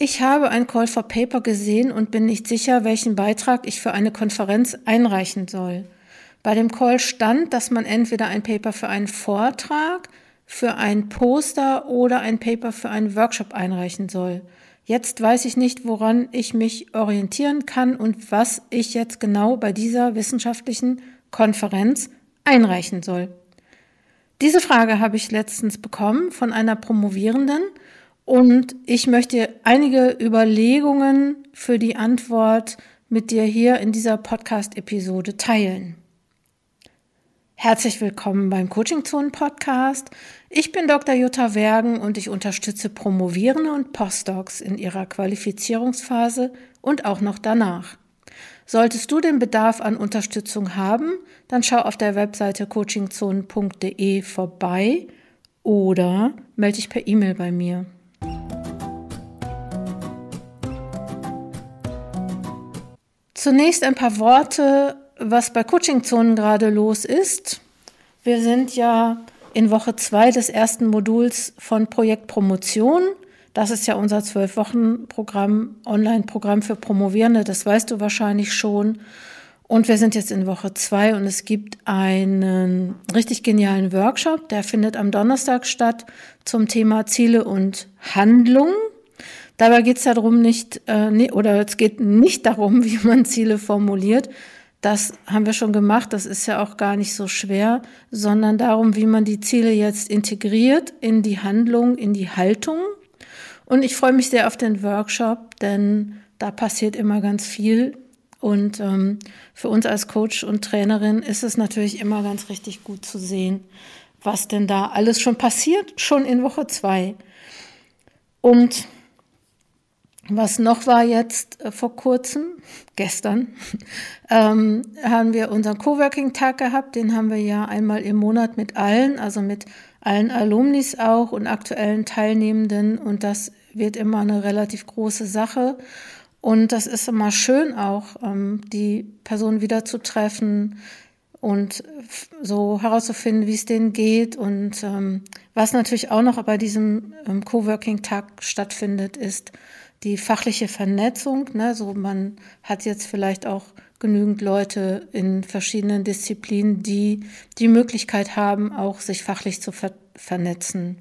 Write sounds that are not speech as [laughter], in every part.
Ich habe ein Call for Paper gesehen und bin nicht sicher, welchen Beitrag ich für eine Konferenz einreichen soll. Bei dem Call stand, dass man entweder ein Paper für einen Vortrag, für ein Poster oder ein Paper für einen Workshop einreichen soll. Jetzt weiß ich nicht, woran ich mich orientieren kann und was ich jetzt genau bei dieser wissenschaftlichen Konferenz einreichen soll. Diese Frage habe ich letztens bekommen von einer Promovierenden und ich möchte einige Überlegungen für die Antwort mit dir hier in dieser Podcast-Episode teilen. Herzlich willkommen beim Coaching Zone Podcast. Ich bin Dr. Jutta Wergen und ich unterstütze Promovierende und Postdocs in ihrer Qualifizierungsphase und auch noch danach. Solltest du den Bedarf an Unterstützung haben, dann schau auf der Webseite coachingzone.de vorbei oder melde dich per E-Mail bei mir. Zunächst ein paar Worte, was bei Coaching-Zonen gerade los ist. Wir sind ja in Woche zwei des ersten Moduls von Projekt Promotion. Das ist ja unser zwölf Wochen Programm, Online-Programm für Promovierende. Das weißt du wahrscheinlich schon. Und wir sind jetzt in Woche zwei und es gibt einen richtig genialen Workshop, der findet am Donnerstag statt zum Thema Ziele und Handlungen. Dabei geht es darum nicht, äh, oder es geht nicht darum, [laughs] wie man Ziele formuliert. Das haben wir schon gemacht, das ist ja auch gar nicht so schwer, sondern darum, wie man die Ziele jetzt integriert in die Handlung, in die Haltung. Und ich freue mich sehr auf den Workshop, denn da passiert immer ganz viel. Und ähm, für uns als Coach und Trainerin ist es natürlich immer ganz richtig gut zu sehen, was denn da alles schon passiert, schon in Woche zwei. Und was noch war jetzt äh, vor kurzem, [laughs] gestern, [laughs] ähm, haben wir unseren Coworking-Tag gehabt. Den haben wir ja einmal im Monat mit allen, also mit allen Alumnis auch und aktuellen Teilnehmenden. Und das wird immer eine relativ große Sache. Und das ist immer schön auch, ähm, die Person wieder zu treffen und so herauszufinden, wie es denen geht. Und ähm, was natürlich auch noch bei diesem ähm, Coworking-Tag stattfindet, ist, die fachliche Vernetzung. Ne? So man hat jetzt vielleicht auch genügend Leute in verschiedenen Disziplinen, die die Möglichkeit haben, auch sich fachlich zu ver vernetzen.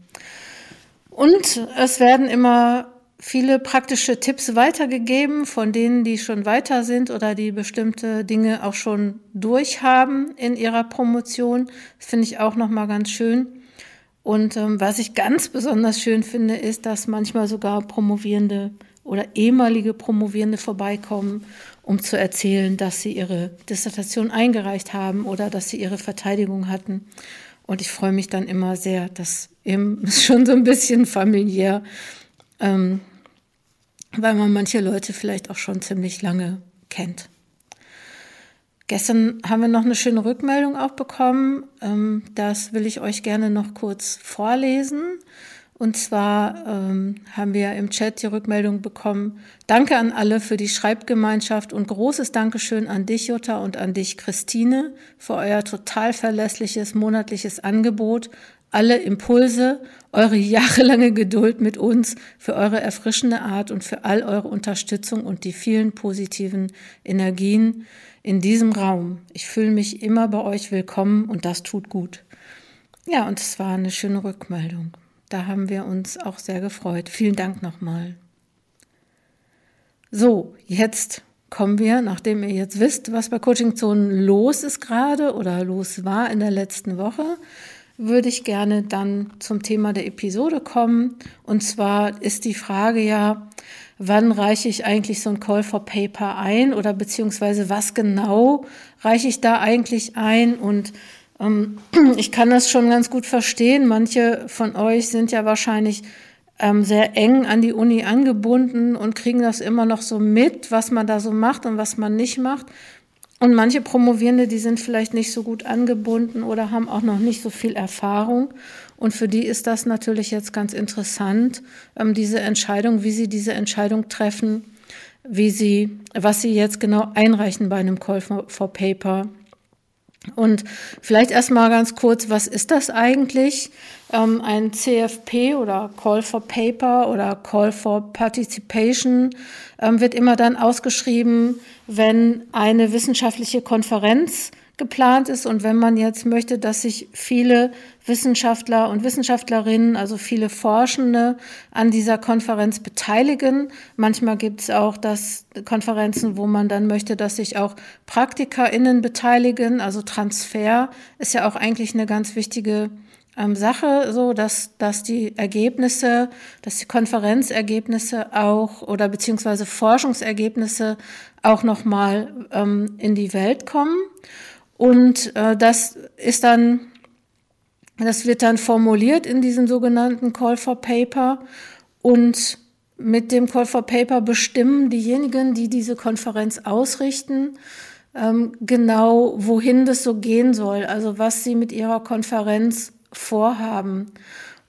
Und es werden immer viele praktische Tipps weitergegeben von denen, die schon weiter sind oder die bestimmte Dinge auch schon durchhaben in ihrer Promotion. Das finde ich auch noch mal ganz schön. Und ähm, was ich ganz besonders schön finde, ist, dass manchmal sogar Promovierende oder ehemalige Promovierende vorbeikommen, um zu erzählen, dass sie ihre Dissertation eingereicht haben oder dass sie ihre Verteidigung hatten. Und ich freue mich dann immer sehr, dass eben [laughs] schon so ein bisschen familiär, ähm, weil man manche Leute vielleicht auch schon ziemlich lange kennt. Gestern haben wir noch eine schöne Rückmeldung auch bekommen. Ähm, das will ich euch gerne noch kurz vorlesen. Und zwar ähm, haben wir im Chat die Rückmeldung bekommen. Danke an alle für die Schreibgemeinschaft und großes Dankeschön an dich, Jutta, und an dich, Christine, für euer total verlässliches monatliches Angebot, alle Impulse, eure jahrelange Geduld mit uns, für eure erfrischende Art und für all eure Unterstützung und die vielen positiven Energien in diesem Raum. Ich fühle mich immer bei euch willkommen und das tut gut. Ja, und es war eine schöne Rückmeldung. Da haben wir uns auch sehr gefreut. Vielen Dank nochmal. So, jetzt kommen wir, nachdem ihr jetzt wisst, was bei Coaching Zonen los ist gerade oder los war in der letzten Woche, würde ich gerne dann zum Thema der Episode kommen. Und zwar ist die Frage ja, wann reiche ich eigentlich so ein Call for Paper ein oder beziehungsweise was genau reiche ich da eigentlich ein und ähm, [clears throat] ich kann das schon ganz gut verstehen. Manche von euch sind ja wahrscheinlich ähm, sehr eng an die Uni angebunden und kriegen das immer noch so mit, was man da so macht und was man nicht macht. Und manche Promovierende, die sind vielleicht nicht so gut angebunden oder haben auch noch nicht so viel Erfahrung. Und für die ist das natürlich jetzt ganz interessant, ähm, diese Entscheidung, wie sie diese Entscheidung treffen, wie sie, was sie jetzt genau einreichen bei einem Call for, for Paper Und vielleicht erstmal ganz kurz, was ist das eigentlich? Ähm, ein CFP oder Call for Paper oder Call for Participation ähm, wird immer dann ausgeschrieben, wenn eine wissenschaftliche Konferenz geplant ist und wenn man jetzt möchte, dass sich viele Wissenschaftler und Wissenschaftlerinnen, also viele Forschende an dieser Konferenz beteiligen. Manchmal gibt es auch das Konferenzen, wo man dann möchte, dass sich auch PraktikerInnen beteiligen. Also Transfer ist ja auch eigentlich eine ganz wichtige ähm, Sache, so dass, dass die Ergebnisse, dass die Konferenzergebnisse auch oder beziehungsweise Forschungsergebnisse auch nochmal ähm, in die Welt kommen. Und äh, das ist dann, das wird dann formuliert in diesem sogenannten Call for Paper und mit dem Call for Paper bestimmen diejenigen, die diese Konferenz ausrichten, ähm, genau wohin das so gehen soll, also was sie mit ihrer Konferenz vorhaben.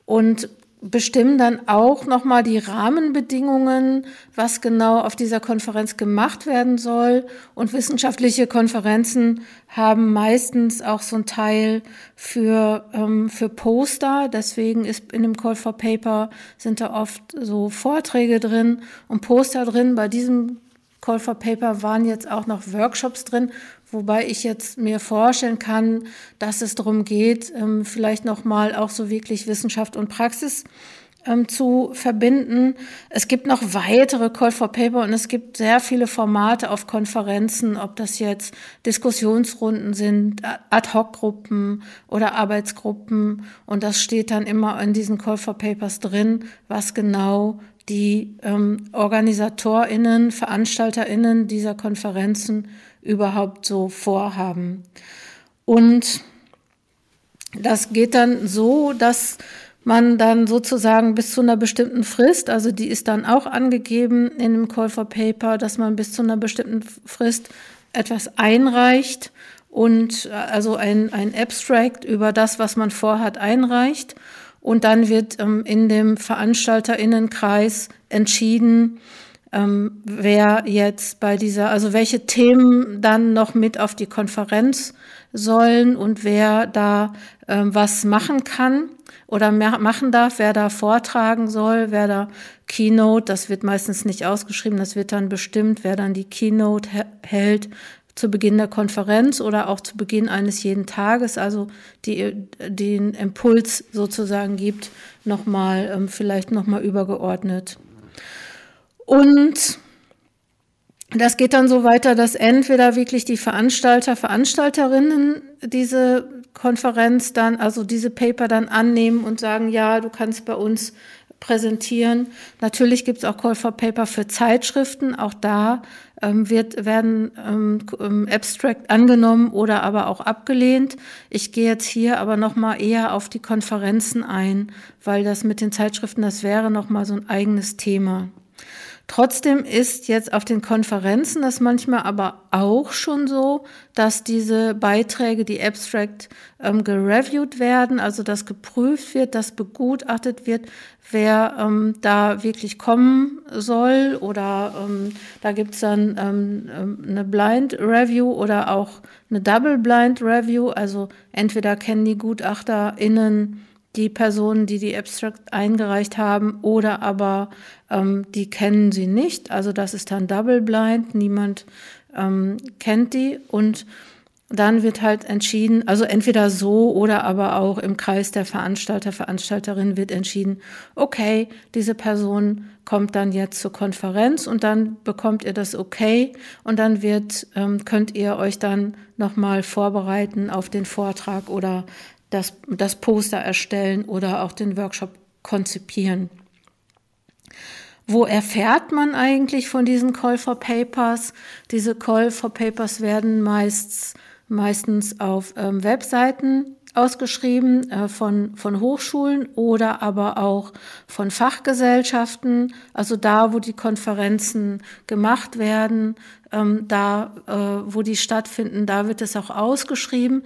Und bestimmen dann auch nochmal die Rahmenbedingungen, was genau auf dieser Konferenz gemacht werden soll. Und wissenschaftliche Konferenzen haben meistens auch so ein Teil für, ähm, für Poster. Deswegen ist in dem Call for Paper sind da oft so Vorträge drin und Poster drin. Bei diesem Call for Paper waren jetzt auch noch Workshops drin, wobei ich jetzt mir vorstellen kann, dass es darum geht, ähm, vielleicht nochmal auch so wirklich Wissenschaft und Praxis ähm, zu verbinden. Es gibt noch weitere Call for Paper und es gibt sehr viele Formate auf Konferenzen, ob das jetzt Diskussionsrunden sind, Ad-Hoc-Gruppen oder Arbeitsgruppen. Und das steht dann immer in diesen Call for Papers drin, was genau die ähm, OrganisatorInnen, VeranstalterInnen dieser Konferenzen überhaupt so vorhaben. Und das geht dann so, dass man dann sozusagen bis zu einer bestimmten Frist, also die ist dann auch angegeben in dem Call for Paper, dass man bis zu einer bestimmten Frist etwas einreicht und äh, also ein, ein Abstract über das, was man vorhat, einreicht. Und dann wird ähm, in dem Veranstalterinnenkreis entschieden, ähm, wer jetzt bei dieser, also welche Themen dann noch mit auf die Konferenz sollen und wer da ähm, was machen kann oder machen darf, wer da vortragen soll, wer da Keynote, das wird meistens nicht ausgeschrieben, das wird dann bestimmt, wer dann die Keynote hält zu Beginn der Konferenz oder auch zu Beginn eines jeden Tages, also die den Impuls sozusagen gibt, nochmal ähm, vielleicht nochmal übergeordnet. Und das geht dann so weiter, dass entweder wirklich die Veranstalter, Veranstalterinnen diese Konferenz dann, also diese Paper dann annehmen und sagen, ja, du kannst bei uns präsentieren. Natürlich gibt es auch Call for Paper für Zeitschriften. Auch da ähm, wird, werden ähm, ähm, Abstract angenommen oder aber auch abgelehnt. Ich gehe jetzt hier aber nochmal eher auf die Konferenzen ein, weil das mit den Zeitschriften, das wäre nochmal so ein eigenes Thema. Trotzdem ist jetzt auf den Konferenzen das manchmal aber auch schon so, dass diese Beiträge, die Abstract, ähm, gereviewt werden, also dass geprüft wird, dass begutachtet wird, wer ähm, da wirklich kommen soll. Oder ähm, da gibt's dann ähm, ähm, eine Blind Review oder auch eine Double Blind Review. Also entweder kennen die GutachterInnen die Personen, die die Abstract eingereicht haben, oder aber ähm, die kennen sie nicht. Also das ist dann Double Blind, niemand ähm, kennt die. Und dann wird halt entschieden, also entweder so oder aber auch im Kreis der Veranstalter, Veranstalterin wird entschieden, okay, diese Person kommt dann jetzt zur Konferenz und dann bekommt ihr das okay. Und dann wird, ähm, könnt ihr euch dann nochmal vorbereiten auf den Vortrag oder das, das Poster erstellen oder auch den Workshop konzipieren. Wo erfährt man eigentlich von diesen Call for Papers? Diese Call for Papers werden meist, meistens auf ähm, Webseiten ausgeschrieben äh, von, von Hochschulen oder aber auch von Fachgesellschaften, also da, wo die Konferenzen gemacht werden, ähm, da, äh, wo die stattfinden, da wird es auch ausgeschrieben.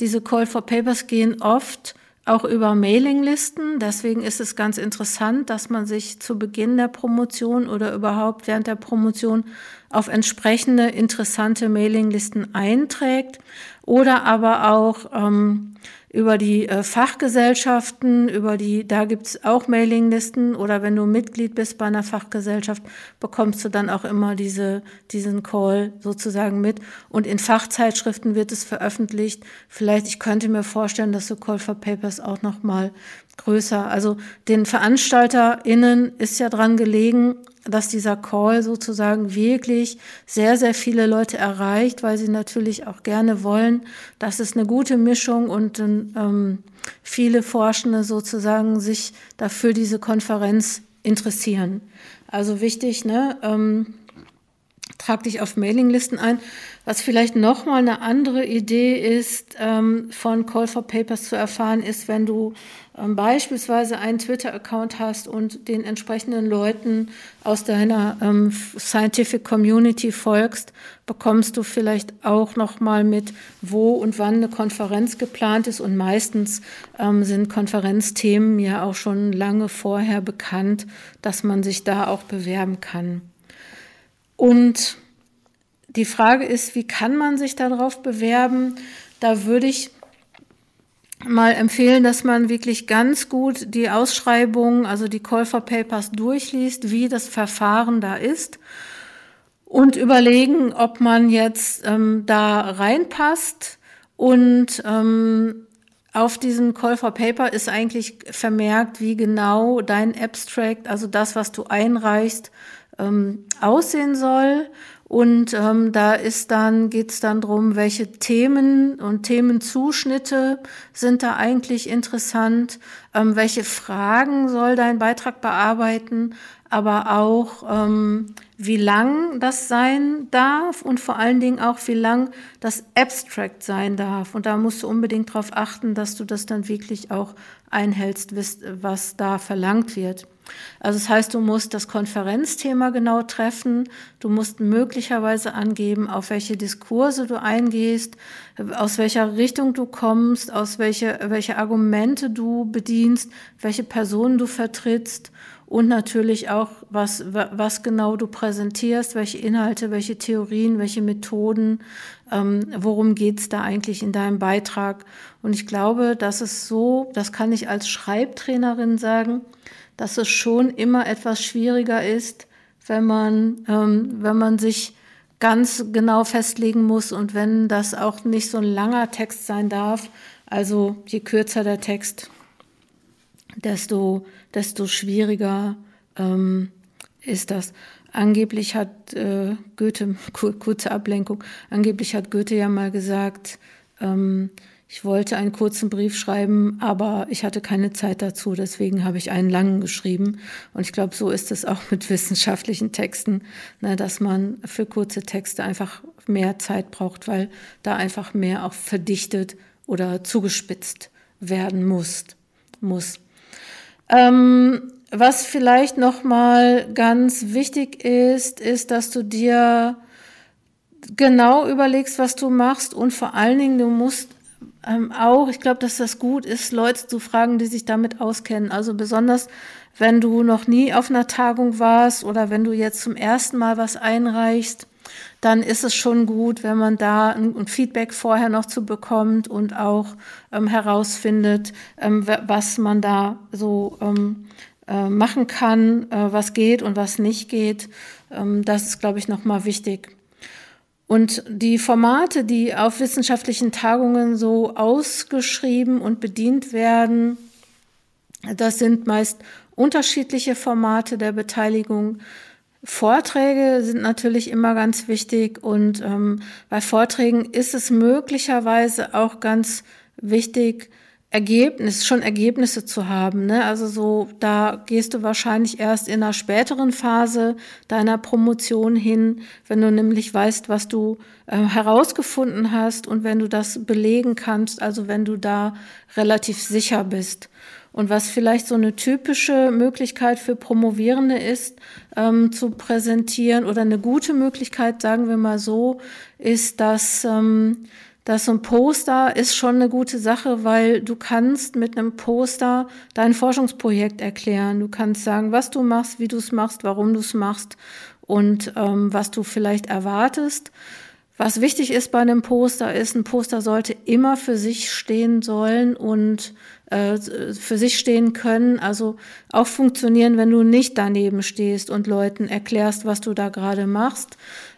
Diese Call for Papers gehen oft auch über Mailinglisten. Deswegen ist es ganz interessant, dass man sich zu Beginn der Promotion oder überhaupt während der Promotion auf entsprechende interessante Mailinglisten einträgt oder aber auch ähm, über die äh, Fachgesellschaften, über die, da gibt's auch Mailinglisten oder wenn du Mitglied bist bei einer Fachgesellschaft, bekommst du dann auch immer diese, diesen Call sozusagen mit. Und in Fachzeitschriften wird es veröffentlicht. Vielleicht, ich könnte mir vorstellen, dass so Call for Papers auch nochmal größer. Also den VeranstalterInnen ist ja dran gelegen, dass dieser Call sozusagen wirklich sehr, sehr viele Leute erreicht, weil sie natürlich auch gerne wollen, dass es eine gute Mischung und ähm, viele Forschende sozusagen sich dafür diese Konferenz interessieren. Also wichtig, ne? Ähm, trag dich auf Mailinglisten ein. Was vielleicht nochmal eine andere Idee ist, ähm, von Call for Papers zu erfahren, ist, wenn du ähm, beispielsweise einen Twitter-Account hast und den entsprechenden Leuten aus deiner ähm, Scientific Community folgst, bekommst du vielleicht auch nochmal mit, wo und wann eine Konferenz geplant ist. Und meistens sind Konferenzthemen ja auch schon lange vorher bekannt, dass man sich da auch bewerben kann. Und die Frage ist, wie kann man sich darauf bewerben? Da würde ich mal empfehlen, dass man wirklich ganz gut die Ausschreibung, also die Call for Papers durchliest, wie das Verfahren da ist und überlegen, ob man jetzt ähm, da reinpasst und ähm, auf diesem Call for Paper ist eigentlich vermerkt, wie genau dein Abstract, also das, was du einreichst, ähm, aussehen soll. Und ähm, da ist dann, geht's dann drum, welche Themen und Themenzuschnitte sind da eigentlich interessant, ähm, welche Fragen soll dein Beitrag bearbeiten, aber auch, ähm, wie lang das sein darf und vor allen Dingen auch, wie lang das Abstract sein darf. Und da musst du unbedingt darauf achten, dass du das dann wirklich auch einhältst, was da verlangt wird. Also das heißt, du musst das Konferenzthema genau treffen, du musst möglicherweise angeben, auf welche Diskurse du eingehst, aus welcher Richtung du kommst, aus welche, welche Argumente du bedienst, welche Personen du vertrittst und natürlich auch, was, was genau du präsentierst, welche Inhalte, welche Theorien, welche Methoden, ähm, worum geht's da eigentlich in deinem Beitrag. Und ich glaube, dass es so, das kann ich als Schreibtrainerin sagen, dass es schon immer etwas schwieriger ist, wenn man, ähm, wenn man sich ganz genau festlegen muss und wenn das auch nicht so ein langer Text sein darf. Also je kürzer der Text, desto, desto schwieriger ähm, ist das. Angeblich hat äh, Goethe, [laughs] kurze Ablenkung, angeblich hat Goethe ja mal gesagt, ähm, ich wollte einen kurzen Brief schreiben, aber ich hatte keine Zeit dazu. Deswegen habe ich einen langen geschrieben. Und ich glaube, so ist es auch mit wissenschaftlichen Texten, ne, dass man für kurze Texte einfach mehr Zeit braucht, weil da einfach mehr auch verdichtet oder zugespitzt werden muss. muss. Ähm, was vielleicht noch mal ganz wichtig ist, ist, dass du dir genau überlegst, was du machst und vor allen Dingen, du musst ähm, auch, ich glaube, dass das gut ist, Leute zu fragen, die sich damit auskennen. Also besonders, wenn du noch nie auf einer Tagung warst oder wenn du jetzt zum ersten Mal was einreichst, dann ist es schon gut, wenn man da ein, Feedback vorher noch zu bekommt und auch ähm, herausfindet, ähm, was man da so ähm, äh, machen kann, äh, was geht und was nicht geht. Ähm, das ist, glaube ich, nochmal wichtig. Und die Formate, die auf wissenschaftlichen Tagungen so ausgeschrieben und bedient werden, das sind meist unterschiedliche Formate der Beteiligung. Vorträge sind natürlich immer ganz wichtig und ähm, bei Vorträgen ist es möglicherweise auch ganz wichtig, Ergebnis, schon Ergebnisse zu haben. Ne? Also so, da gehst du wahrscheinlich erst in einer späteren Phase deiner Promotion hin, wenn du nämlich weißt, was du äh, herausgefunden hast und wenn du das belegen kannst, also wenn du da relativ sicher bist. Und was vielleicht so eine typische Möglichkeit für Promovierende ist, ähm, zu präsentieren oder eine gute Möglichkeit, sagen wir mal so, ist, dass ähm, dass so ein Poster ist schon eine gute Sache, weil du kannst mit einem Poster dein Forschungsprojekt erklären. Du kannst sagen, was du machst, wie du es machst, warum du es machst und ähm, was du vielleicht erwartest. Was wichtig ist bei einem Poster ist, ein Poster sollte immer für sich stehen sollen und äh, für sich stehen können, also auch funktionieren, wenn du nicht daneben stehst und Leuten erklärst, was du da gerade machst.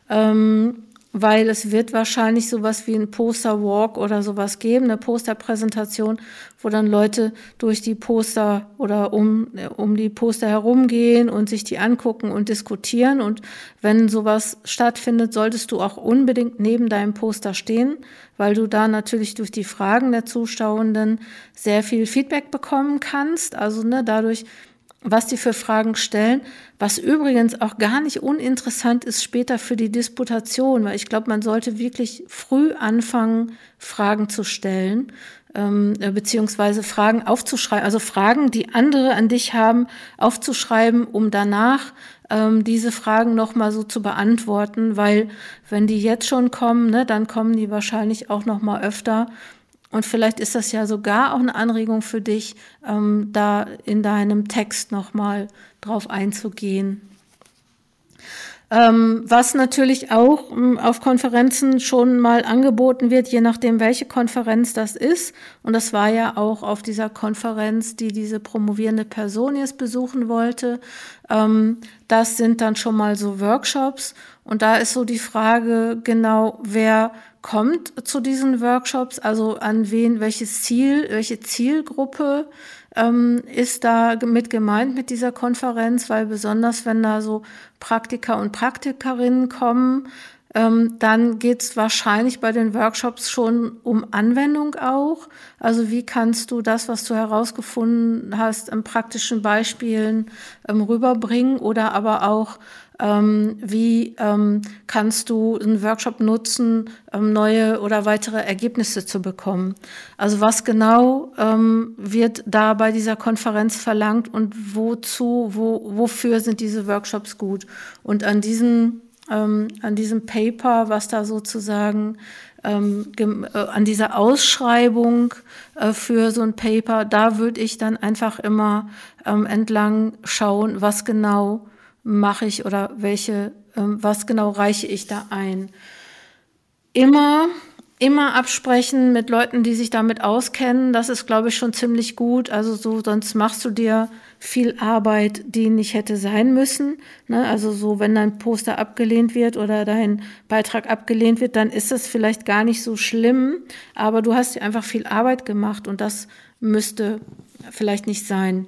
Ähm, weil es wird wahrscheinlich sowas wie ein Poster-Walk oder sowas geben, eine Posterpräsentation, wo dann Leute durch die Poster oder um, um die Poster herumgehen und sich die angucken und diskutieren. Und wenn sowas stattfindet, solltest du auch unbedingt neben deinem Poster stehen, weil du da natürlich durch die Fragen der Zuschauenden sehr viel Feedback bekommen kannst. Also ne, dadurch was die für Fragen stellen, was übrigens auch gar nicht uninteressant ist später für die Disputation, weil ich glaube, man sollte wirklich früh anfangen, Fragen zu stellen, ähm, beziehungsweise Fragen aufzuschreiben, also Fragen, die andere an dich haben, aufzuschreiben, um danach ähm, diese Fragen nochmal so zu beantworten, weil wenn die jetzt schon kommen, ne, dann kommen die wahrscheinlich auch nochmal öfter und vielleicht ist das ja sogar auch eine Anregung für dich, ähm, da in deinem Text nochmal drauf einzugehen. Ähm, was natürlich auch ähm, auf Konferenzen schon mal angeboten wird, je nachdem, welche Konferenz das ist. Und das war ja auch auf dieser Konferenz, die diese promovierende Person jetzt besuchen wollte. Ähm, das sind dann schon mal so Workshops. Und da ist so die Frage genau, wer kommt zu diesen Workshops, also an wen, welches Ziel, welche Zielgruppe ähm, ist da mit gemeint mit dieser Konferenz, weil besonders wenn da so Praktiker und Praktikerinnen kommen, ähm, dann geht es wahrscheinlich bei den Workshops schon um Anwendung auch. Also wie kannst du das, was du herausgefunden hast, in praktischen Beispielen ähm, rüberbringen oder aber auch ähm, wie ähm, kannst du einen Workshop nutzen, ähm, neue oder weitere Ergebnisse zu bekommen. Also was genau ähm, wird da bei dieser Konferenz verlangt und wozu, wo, wofür sind diese Workshops gut? Und an diesem, ähm, an diesem Paper, was da sozusagen ähm, äh, an dieser Ausschreibung äh, für so ein Paper, da würde ich dann einfach immer ähm, entlang schauen, was genau mache ich oder welche, ähm, was genau reiche ich da ein. Immer, immer absprechen mit Leuten, die sich damit auskennen. Das ist, glaube ich, schon ziemlich gut. Also so, sonst machst du dir viel Arbeit, die nicht hätte sein müssen. Ne? Also so, wenn dein Poster abgelehnt wird oder dein Beitrag abgelehnt wird, dann ist das vielleicht gar nicht so schlimm. Aber du hast dir einfach viel Arbeit gemacht und das müsste vielleicht nicht sein.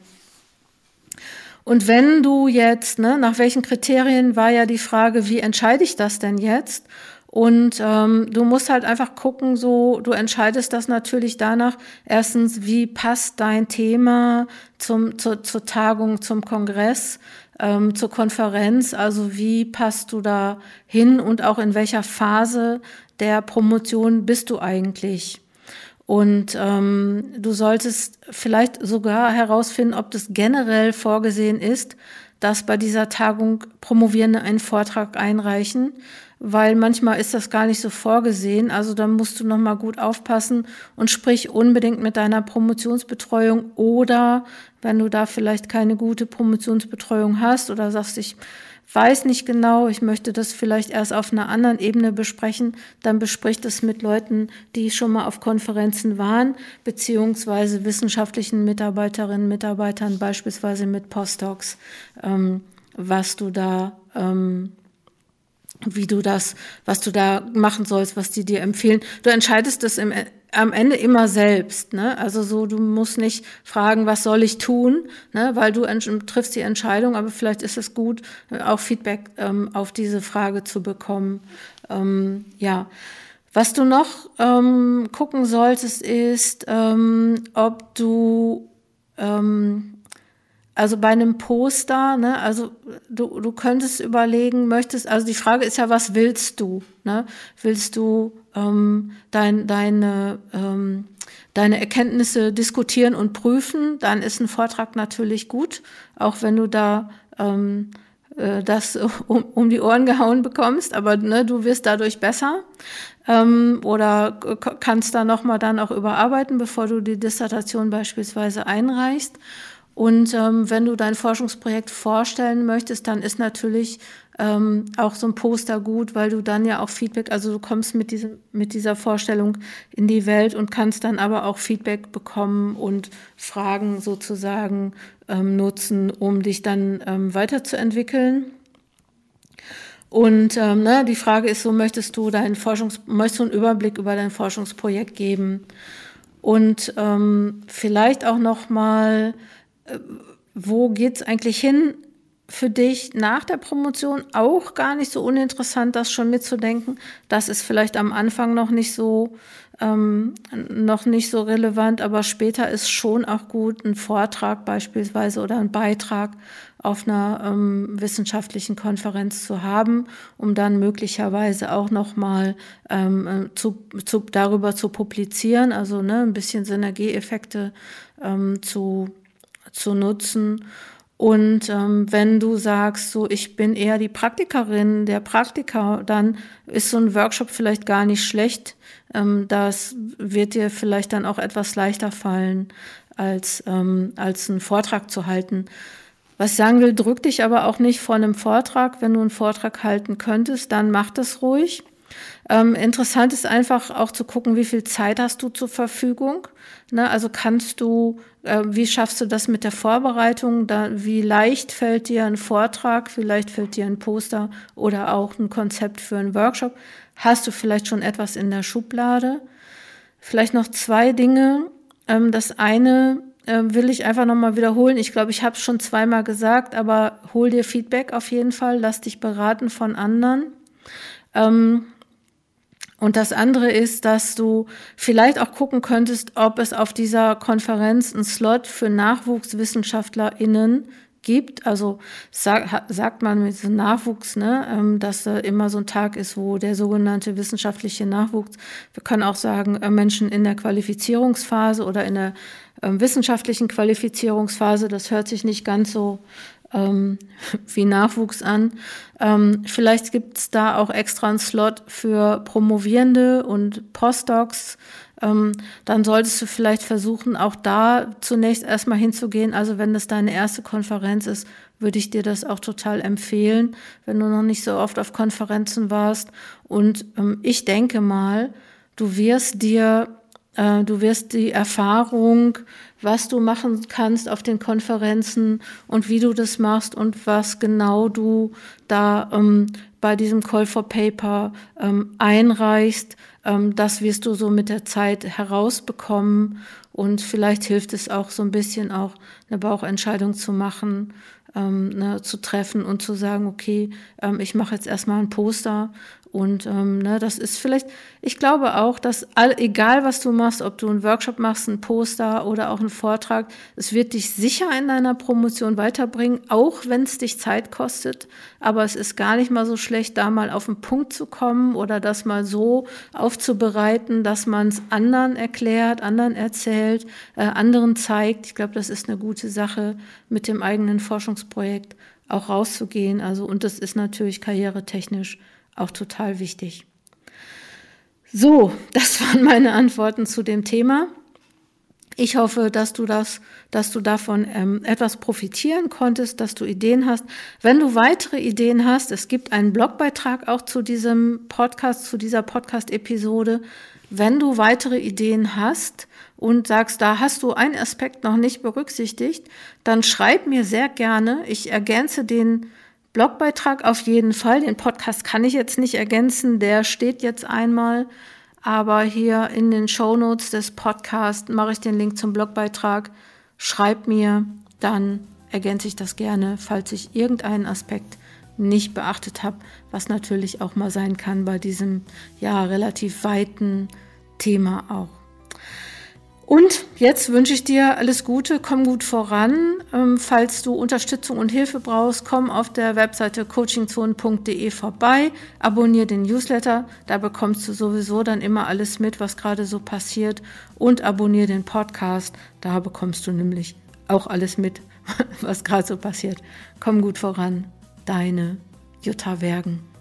Und wenn du jetzt, ne, nach welchen Kriterien war ja die Frage, wie entscheide ich das denn jetzt? Und ähm, du musst halt einfach gucken, so du entscheidest das natürlich danach. Erstens, wie passt dein Thema zum, zur, zur Tagung, zum Kongress, ähm, zur Konferenz? Also wie passt du da hin und auch in welcher Phase der Promotion bist du eigentlich? Und ähm, du solltest vielleicht sogar herausfinden, ob das generell vorgesehen ist, dass bei dieser Tagung Promovierende einen Vortrag einreichen, weil manchmal ist das gar nicht so vorgesehen. Also da musst du noch mal gut aufpassen und sprich unbedingt mit deiner Promotionsbetreuung oder wenn du da vielleicht keine gute Promotionsbetreuung hast oder sagst, ich weiß nicht genau, ich möchte das vielleicht erst auf einer anderen Ebene besprechen, dann bespricht es mit Leuten, die schon mal auf Konferenzen waren, beziehungsweise wissenschaftlichen Mitarbeiterinnen, Mitarbeitern, beispielsweise mit Postdocs, ähm, was du da ähm, wie du das, was du da machen sollst, was die dir empfehlen. Du entscheidest das im, am Ende immer selbst. Ne? Also so, du musst nicht fragen, was soll ich tun, ne? weil du triffst die Entscheidung, aber vielleicht ist es gut, auch Feedback ähm, auf diese Frage zu bekommen. Ähm, ja. Was du noch ähm, gucken solltest, ist, ähm, ob du ähm, also bei einem Poster, ne, also du, du könntest überlegen, möchtest, also die Frage ist ja, was willst du? Ne? Willst du ähm, dein, deine, ähm, deine Erkenntnisse diskutieren und prüfen? Dann ist ein Vortrag natürlich gut, auch wenn du da ähm, äh, das [laughs] um, um die Ohren gehauen bekommst, aber ne, du wirst dadurch besser ähm, oder kannst da nochmal dann auch überarbeiten, bevor du die Dissertation beispielsweise einreichst. Und ähm, wenn du dein Forschungsprojekt vorstellen möchtest, dann ist natürlich ähm, auch so ein Poster gut, weil du dann ja auch Feedback, also du kommst mit diesem, mit dieser Vorstellung in die Welt und kannst dann aber auch Feedback bekommen und Fragen sozusagen ähm, nutzen, um dich dann ähm, weiterzuentwickeln. Und ähm, ne, die Frage ist so, möchtest du deinen Forschungs, möchtest du einen Überblick über dein Forschungsprojekt geben? Und ähm, vielleicht auch noch mal wo geht's eigentlich hin für dich nach der Promotion? Auch gar nicht so uninteressant, das schon mitzudenken. Das ist vielleicht am Anfang noch nicht so ähm, noch nicht so relevant, aber später ist schon auch gut, einen Vortrag beispielsweise oder einen Beitrag auf einer ähm, wissenschaftlichen Konferenz zu haben, um dann möglicherweise auch noch mal ähm, äh, zu, zu, darüber zu publizieren, also ne, ein bisschen Synergieeffekte ähm, zu zu nutzen. Und ähm, wenn du sagst, so ich bin eher die Praktikerin, der Praktiker, dann ist so ein Workshop vielleicht gar nicht schlecht. Ähm, das wird dir vielleicht dann auch etwas leichter fallen, als, ähm, als einen Vortrag zu halten. Was ich sagen will, drück dich aber auch nicht vor einem Vortrag. Wenn du einen Vortrag halten könntest, dann mach das ruhig. Ähm, interessant ist einfach auch zu gucken, wie viel Zeit hast du zur Verfügung. Ne? Also kannst du, äh, wie schaffst du das mit der Vorbereitung? Da, wie leicht fällt dir ein Vortrag, wie leicht fällt dir ein Poster oder auch ein Konzept für einen Workshop? Hast du vielleicht schon etwas in der Schublade? Vielleicht noch zwei Dinge. Ähm, das eine äh, will ich einfach nochmal wiederholen. Ich glaube, ich habe es schon zweimal gesagt, aber hol dir Feedback auf jeden Fall. Lass dich beraten von anderen. Ähm, und das andere ist, dass du vielleicht auch gucken könntest, ob es auf dieser Konferenz einen Slot für NachwuchswissenschaftlerInnen gibt. Also sag, sagt man mit so Nachwuchs, ne, ähm, dass immer so ein Tag ist, wo der sogenannte wissenschaftliche Nachwuchs, wir können auch sagen, äh, Menschen in der Qualifizierungsphase oder in der äh, wissenschaftlichen Qualifizierungsphase, das hört sich nicht ganz so ähm, wie Nachwuchs an. Ähm, vielleicht gibt es da auch extra einen Slot für Promovierende und Postdocs. Ähm, dann solltest du vielleicht versuchen, auch da zunächst erstmal hinzugehen. Also wenn das deine erste Konferenz ist, würde ich dir das auch total empfehlen, wenn du noch nicht so oft auf Konferenzen warst. Und ähm, ich denke mal, du wirst dir du wirst die Erfahrung, was du machen kannst auf den Konferenzen und wie du das machst und was genau du da ähm, bei diesem Call for Paper ähm, einreichst, ähm, das wirst du so mit der Zeit herausbekommen und vielleicht hilft es auch so ein bisschen auch eine Bauchentscheidung zu machen, ähm, ne, zu treffen und zu sagen, okay, ähm, ich mache jetzt erstmal ein Poster und ähm, ne, das ist vielleicht, ich glaube auch, dass all, egal was du machst, ob du einen Workshop machst, ein Poster oder auch einen Vortrag, es wird dich sicher in deiner Promotion weiterbringen, auch wenn es dich Zeit kostet. Aber es ist gar nicht mal so schlecht, da mal auf den Punkt zu kommen oder das mal so aufzubereiten, dass man es anderen erklärt, anderen erzählt, äh, anderen zeigt. Ich glaube, das ist eine gute Sache, mit dem eigenen Forschungsprojekt auch rauszugehen. Also, und das ist natürlich karrieretechnisch auch total wichtig. So, das [laughs] waren meine Antworten zu dem Thema. Ich hoffe, dass du das, dass du davon ähm, etwas profitieren konntest, dass du Ideen hast. Wenn du weitere Ideen hast, es gibt einen Blogbeitrag auch zu diesem Podcast, zu dieser Podcast-Episode. Wenn du weitere Ideen hast und sagst, da hast du einen Aspekt noch nicht berücksichtigt, dann schreib mir sehr gerne. Ich ergänze den Blogbeitrag auf jeden Fall. Den Podcast kann ich jetzt nicht ergänzen, der steht jetzt einmal. Aber hier in den Show Notes des Podcasts mache ich den Link zum Blogbeitrag. Schreib mir, dann ergänze ich das gerne, falls ich irgendeinen Aspekt nicht beachtet habe, was natürlich auch mal sein kann bei diesem ja relativ weiten Thema auch. Und jetzt wünsche ich dir alles Gute, komm gut voran. Ähm, falls du Unterstützung und Hilfe brauchst, komm auf der Webseite coachingzone.de vorbei, abonniere den Newsletter, da bekommst du sowieso dann immer alles mit, was gerade so passiert und abonniere den Podcast, da bekommst du nämlich auch alles mit, [laughs] was gerade so passiert. Komm gut voran, deine Jutta Wergen.